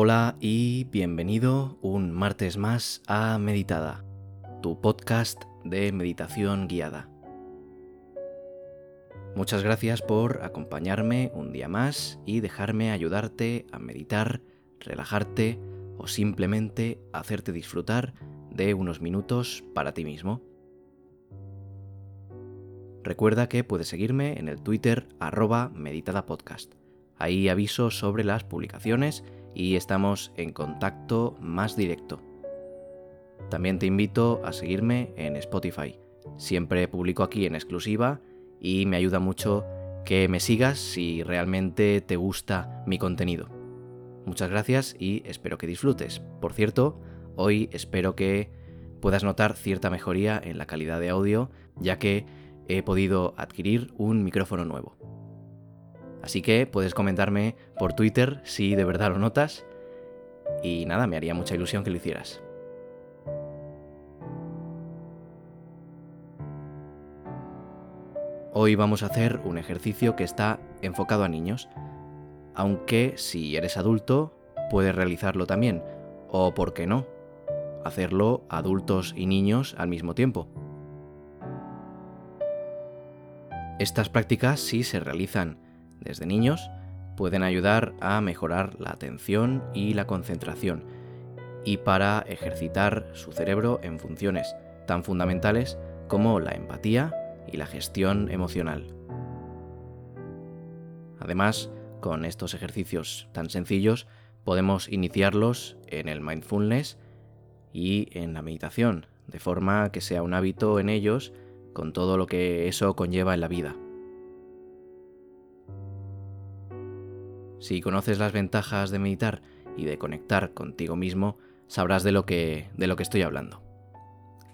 Hola y bienvenido un martes más a Meditada, tu podcast de meditación guiada. Muchas gracias por acompañarme un día más y dejarme ayudarte a meditar, relajarte o simplemente hacerte disfrutar de unos minutos para ti mismo. Recuerda que puedes seguirme en el Twitter meditadapodcast. Ahí aviso sobre las publicaciones y estamos en contacto más directo. También te invito a seguirme en Spotify. Siempre publico aquí en exclusiva y me ayuda mucho que me sigas si realmente te gusta mi contenido. Muchas gracias y espero que disfrutes. Por cierto, hoy espero que puedas notar cierta mejoría en la calidad de audio, ya que he podido adquirir un micrófono nuevo. Así que puedes comentarme por Twitter si de verdad lo notas. Y nada, me haría mucha ilusión que lo hicieras. Hoy vamos a hacer un ejercicio que está enfocado a niños, aunque si eres adulto puedes realizarlo también, o por qué no, hacerlo adultos y niños al mismo tiempo. Estas prácticas, si se realizan desde niños, pueden ayudar a mejorar la atención y la concentración, y para ejercitar su cerebro en funciones tan fundamentales como la empatía y la gestión emocional. Además, con estos ejercicios tan sencillos, podemos iniciarlos en el mindfulness y en la meditación, de forma que sea un hábito en ellos con todo lo que eso conlleva en la vida. Si conoces las ventajas de meditar y de conectar contigo mismo, sabrás de lo que, de lo que estoy hablando.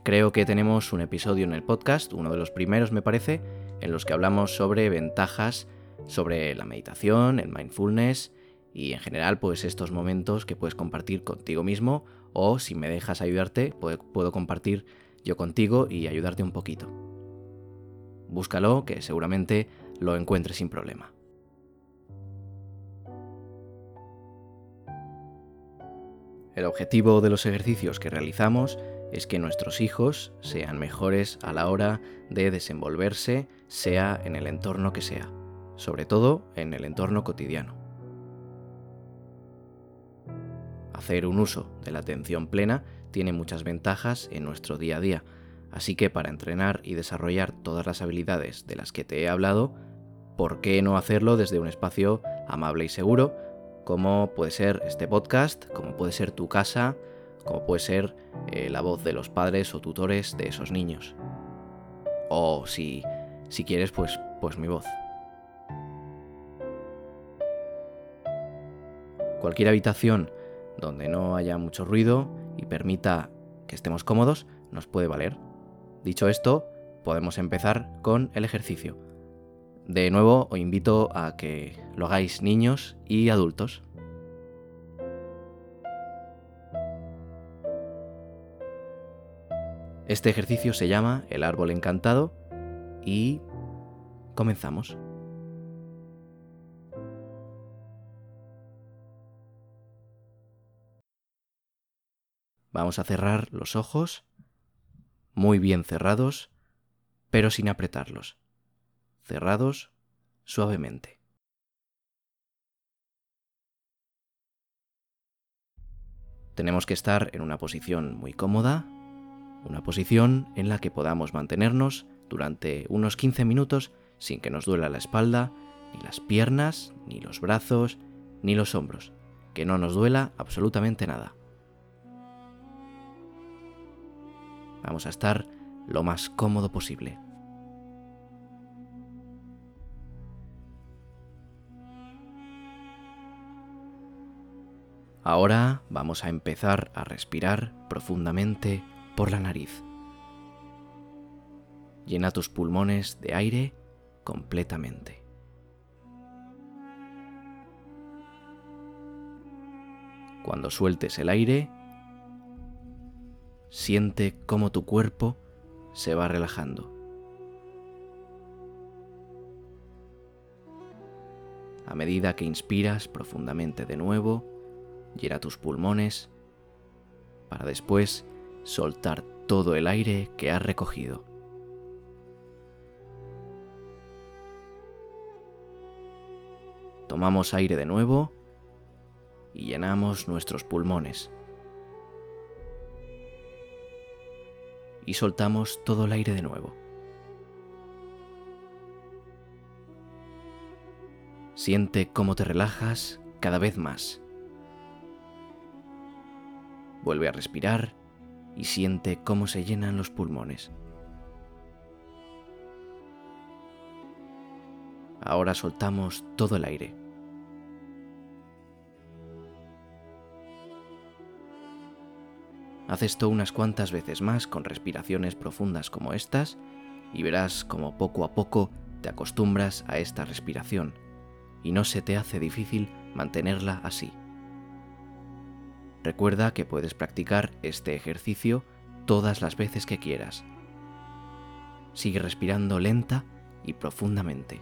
Creo que tenemos un episodio en el podcast, uno de los primeros me parece, en los que hablamos sobre ventajas sobre la meditación, el mindfulness y en general pues estos momentos que puedes compartir contigo mismo o si me dejas ayudarte puedo compartir yo contigo y ayudarte un poquito búscalo, que seguramente lo encuentres sin problema. El objetivo de los ejercicios que realizamos es que nuestros hijos sean mejores a la hora de desenvolverse, sea en el entorno que sea, sobre todo en el entorno cotidiano. Hacer un uso de la atención plena tiene muchas ventajas en nuestro día a día, Así que para entrenar y desarrollar todas las habilidades de las que te he hablado, ¿por qué no hacerlo desde un espacio amable y seguro, como puede ser este podcast, como puede ser tu casa, como puede ser eh, la voz de los padres o tutores de esos niños? O si, si quieres, pues, pues mi voz. Cualquier habitación donde no haya mucho ruido y permita que estemos cómodos nos puede valer. Dicho esto, podemos empezar con el ejercicio. De nuevo, os invito a que lo hagáis niños y adultos. Este ejercicio se llama el árbol encantado y comenzamos. Vamos a cerrar los ojos muy bien cerrados, pero sin apretarlos, cerrados suavemente. Tenemos que estar en una posición muy cómoda, una posición en la que podamos mantenernos durante unos 15 minutos sin que nos duela la espalda, ni las piernas, ni los brazos, ni los hombros, que no nos duela absolutamente nada. Vamos a estar lo más cómodo posible. Ahora vamos a empezar a respirar profundamente por la nariz. Llena tus pulmones de aire completamente. Cuando sueltes el aire, Siente cómo tu cuerpo se va relajando. A medida que inspiras profundamente de nuevo, llena tus pulmones para después soltar todo el aire que has recogido. Tomamos aire de nuevo y llenamos nuestros pulmones. Y soltamos todo el aire de nuevo. Siente cómo te relajas cada vez más. Vuelve a respirar y siente cómo se llenan los pulmones. Ahora soltamos todo el aire. Haz esto unas cuantas veces más con respiraciones profundas como estas y verás como poco a poco te acostumbras a esta respiración y no se te hace difícil mantenerla así. Recuerda que puedes practicar este ejercicio todas las veces que quieras. Sigue respirando lenta y profundamente.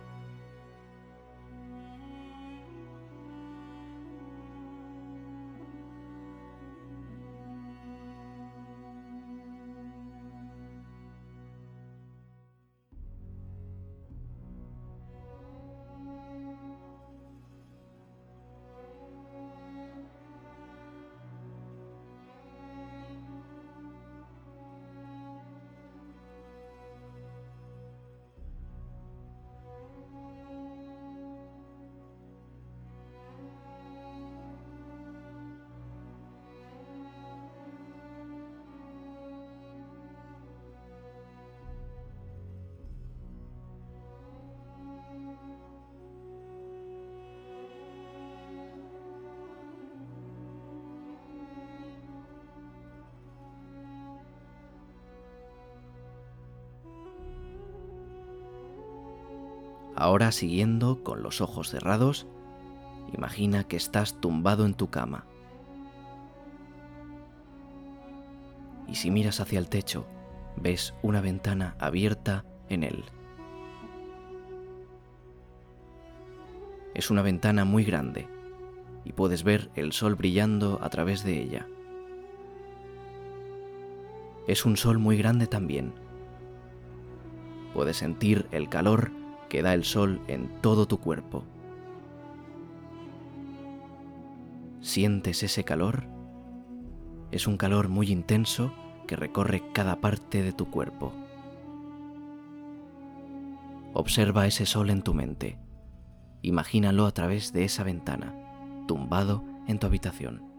Ahora siguiendo con los ojos cerrados, imagina que estás tumbado en tu cama. Y si miras hacia el techo, ves una ventana abierta en él. Es una ventana muy grande y puedes ver el sol brillando a través de ella. Es un sol muy grande también. Puedes sentir el calor que da el sol en todo tu cuerpo. ¿Sientes ese calor? Es un calor muy intenso que recorre cada parte de tu cuerpo. Observa ese sol en tu mente. Imagínalo a través de esa ventana, tumbado en tu habitación.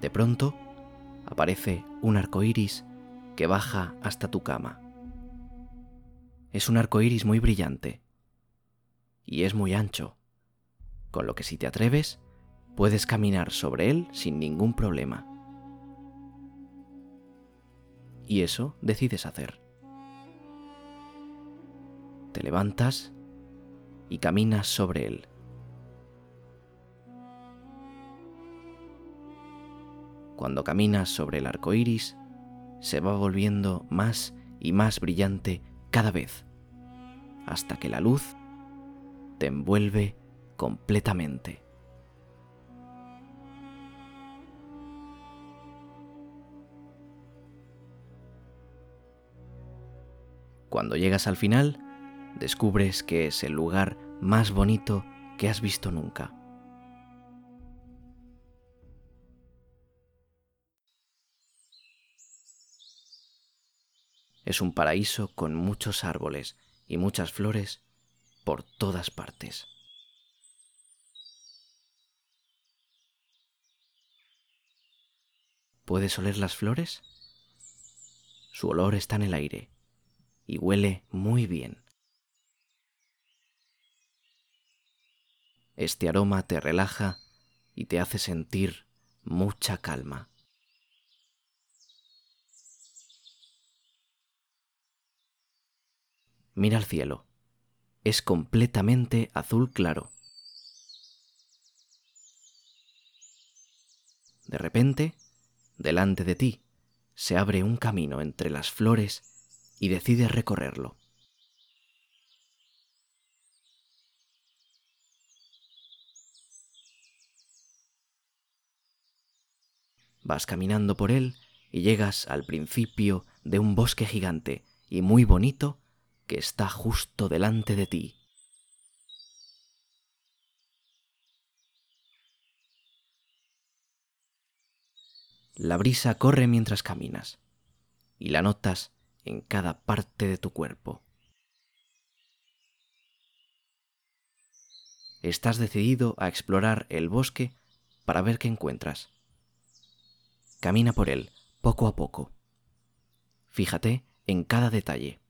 De pronto, aparece un arco iris que baja hasta tu cama. Es un arco iris muy brillante y es muy ancho, con lo que si te atreves, puedes caminar sobre él sin ningún problema. Y eso decides hacer. Te levantas y caminas sobre él. Cuando caminas sobre el arco iris, se va volviendo más y más brillante cada vez, hasta que la luz te envuelve completamente. Cuando llegas al final, descubres que es el lugar más bonito que has visto nunca. Es un paraíso con muchos árboles y muchas flores por todas partes. ¿Puedes oler las flores? Su olor está en el aire y huele muy bien. Este aroma te relaja y te hace sentir mucha calma. Mira al cielo. Es completamente azul claro. De repente, delante de ti, se abre un camino entre las flores y decides recorrerlo. Vas caminando por él y llegas al principio de un bosque gigante y muy bonito que está justo delante de ti. La brisa corre mientras caminas y la notas en cada parte de tu cuerpo. Estás decidido a explorar el bosque para ver qué encuentras. Camina por él, poco a poco. Fíjate en cada detalle.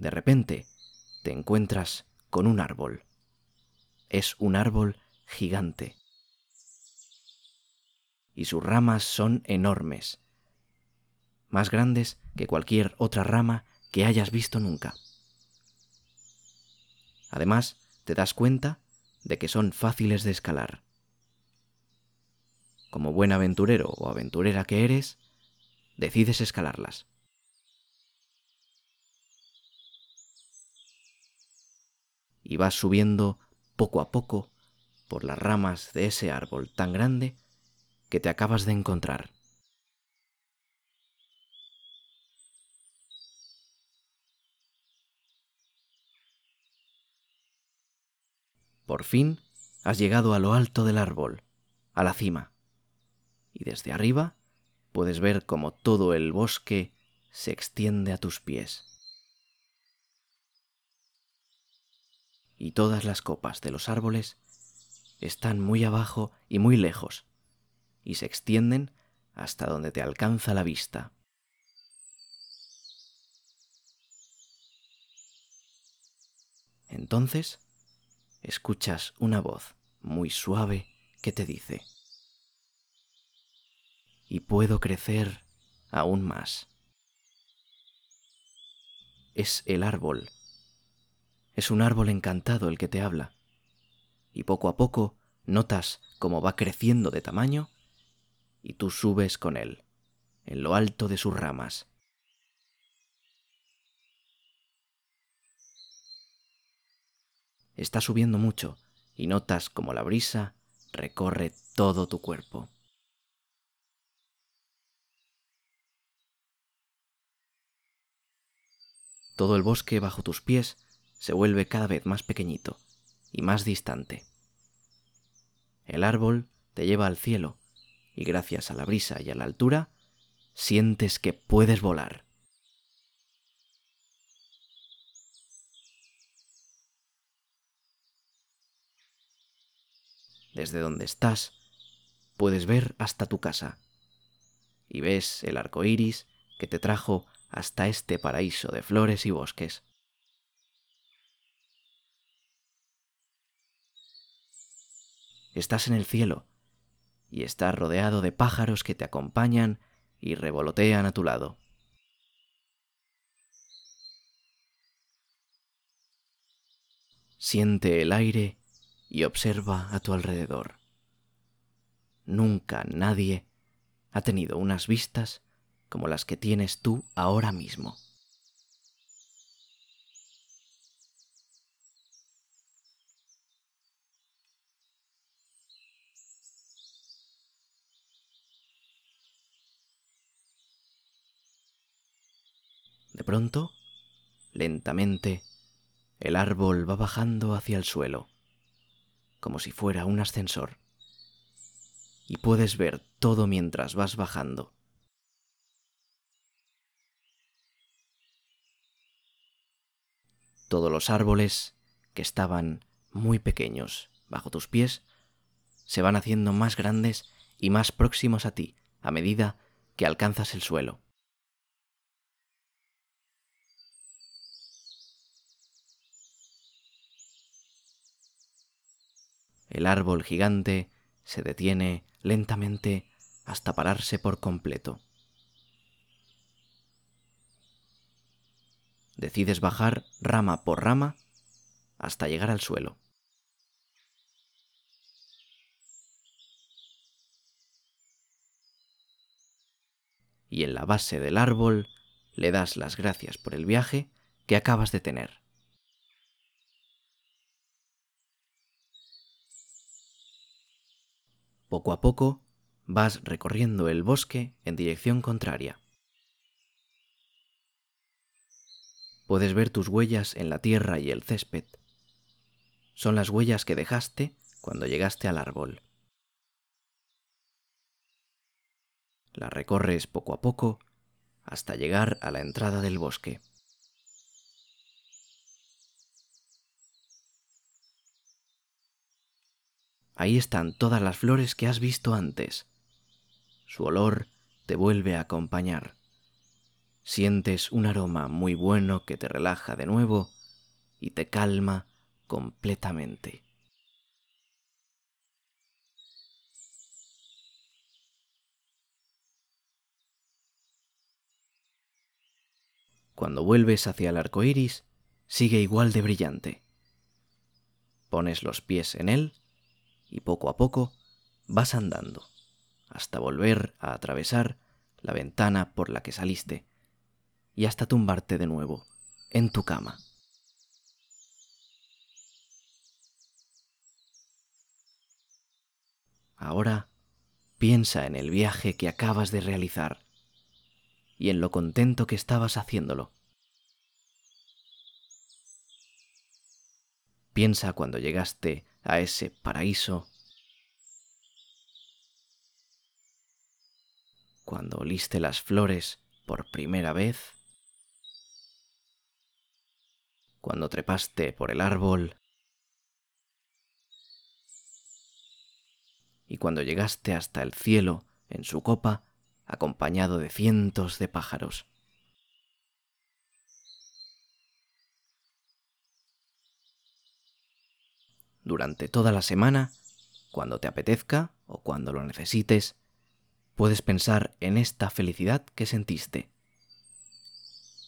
De repente, te encuentras con un árbol. Es un árbol gigante. Y sus ramas son enormes, más grandes que cualquier otra rama que hayas visto nunca. Además, te das cuenta de que son fáciles de escalar. Como buen aventurero o aventurera que eres, decides escalarlas. Y vas subiendo poco a poco por las ramas de ese árbol tan grande que te acabas de encontrar. Por fin has llegado a lo alto del árbol, a la cima, y desde arriba puedes ver cómo todo el bosque se extiende a tus pies. Y todas las copas de los árboles están muy abajo y muy lejos, y se extienden hasta donde te alcanza la vista. Entonces, escuchas una voz muy suave que te dice, y puedo crecer aún más. Es el árbol es un árbol encantado el que te habla. Y poco a poco notas cómo va creciendo de tamaño y tú subes con él, en lo alto de sus ramas. Está subiendo mucho y notas como la brisa recorre todo tu cuerpo. Todo el bosque bajo tus pies se vuelve cada vez más pequeñito y más distante. El árbol te lleva al cielo y gracias a la brisa y a la altura sientes que puedes volar. Desde donde estás, puedes ver hasta tu casa y ves el arco iris que te trajo hasta este paraíso de flores y bosques. Estás en el cielo y estás rodeado de pájaros que te acompañan y revolotean a tu lado. Siente el aire y observa a tu alrededor. Nunca nadie ha tenido unas vistas como las que tienes tú ahora mismo. Pronto, lentamente, el árbol va bajando hacia el suelo, como si fuera un ascensor, y puedes ver todo mientras vas bajando. Todos los árboles que estaban muy pequeños bajo tus pies se van haciendo más grandes y más próximos a ti a medida que alcanzas el suelo. El árbol gigante se detiene lentamente hasta pararse por completo. Decides bajar rama por rama hasta llegar al suelo. Y en la base del árbol le das las gracias por el viaje que acabas de tener. Poco a poco vas recorriendo el bosque en dirección contraria. Puedes ver tus huellas en la tierra y el césped. Son las huellas que dejaste cuando llegaste al árbol. Las recorres poco a poco hasta llegar a la entrada del bosque. Ahí están todas las flores que has visto antes. Su olor te vuelve a acompañar. Sientes un aroma muy bueno que te relaja de nuevo y te calma completamente. Cuando vuelves hacia el arco iris, sigue igual de brillante. Pones los pies en él y poco a poco vas andando hasta volver a atravesar la ventana por la que saliste y hasta tumbarte de nuevo en tu cama. Ahora piensa en el viaje que acabas de realizar y en lo contento que estabas haciéndolo. Piensa cuando llegaste a ese paraíso, cuando oliste las flores por primera vez, cuando trepaste por el árbol y cuando llegaste hasta el cielo en su copa acompañado de cientos de pájaros. Durante toda la semana, cuando te apetezca o cuando lo necesites, puedes pensar en esta felicidad que sentiste.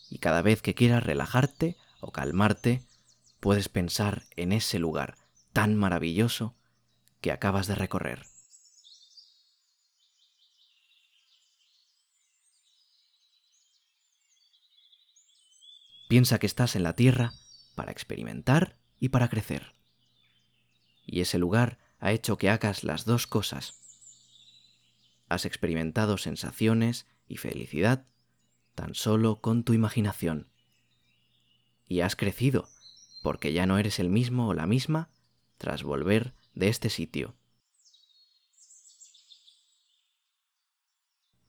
Y cada vez que quieras relajarte o calmarte, puedes pensar en ese lugar tan maravilloso que acabas de recorrer. Piensa que estás en la Tierra para experimentar y para crecer y ese lugar ha hecho que hagas las dos cosas. Has experimentado sensaciones y felicidad tan solo con tu imaginación. Y has crecido, porque ya no eres el mismo o la misma tras volver de este sitio.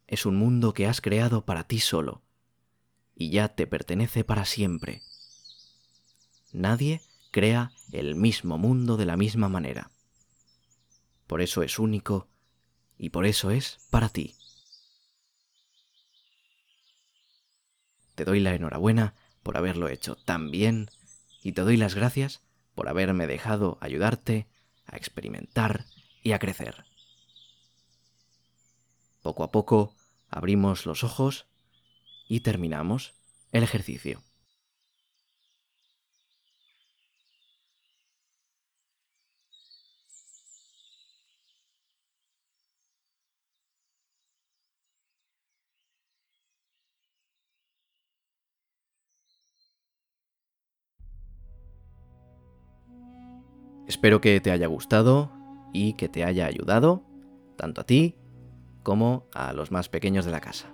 Es un mundo que has creado para ti solo, y ya te pertenece para siempre. Nadie crea el mismo mundo de la misma manera. Por eso es único y por eso es para ti. Te doy la enhorabuena por haberlo hecho tan bien y te doy las gracias por haberme dejado ayudarte a experimentar y a crecer. Poco a poco abrimos los ojos y terminamos el ejercicio. Espero que te haya gustado y que te haya ayudado, tanto a ti como a los más pequeños de la casa.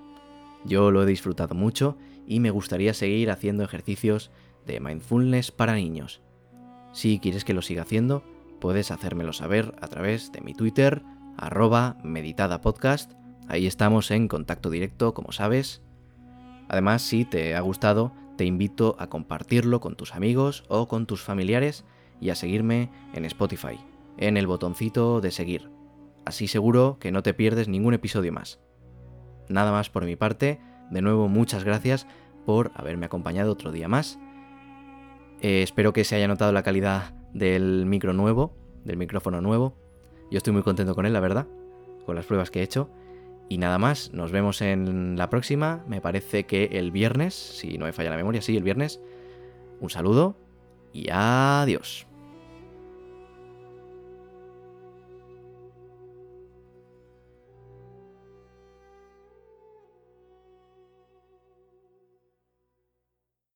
Yo lo he disfrutado mucho y me gustaría seguir haciendo ejercicios de mindfulness para niños. Si quieres que lo siga haciendo, puedes hacérmelo saber a través de mi Twitter, arroba meditadapodcast. Ahí estamos en contacto directo, como sabes. Además, si te ha gustado, te invito a compartirlo con tus amigos o con tus familiares y a seguirme en Spotify, en el botoncito de seguir. Así seguro que no te pierdes ningún episodio más. Nada más por mi parte, de nuevo muchas gracias por haberme acompañado otro día más. Eh, espero que se haya notado la calidad del micro nuevo, del micrófono nuevo. Yo estoy muy contento con él, la verdad, con las pruebas que he hecho. Y nada más, nos vemos en la próxima. Me parece que el viernes, si no me falla la memoria, sí, el viernes. Un saludo y adiós.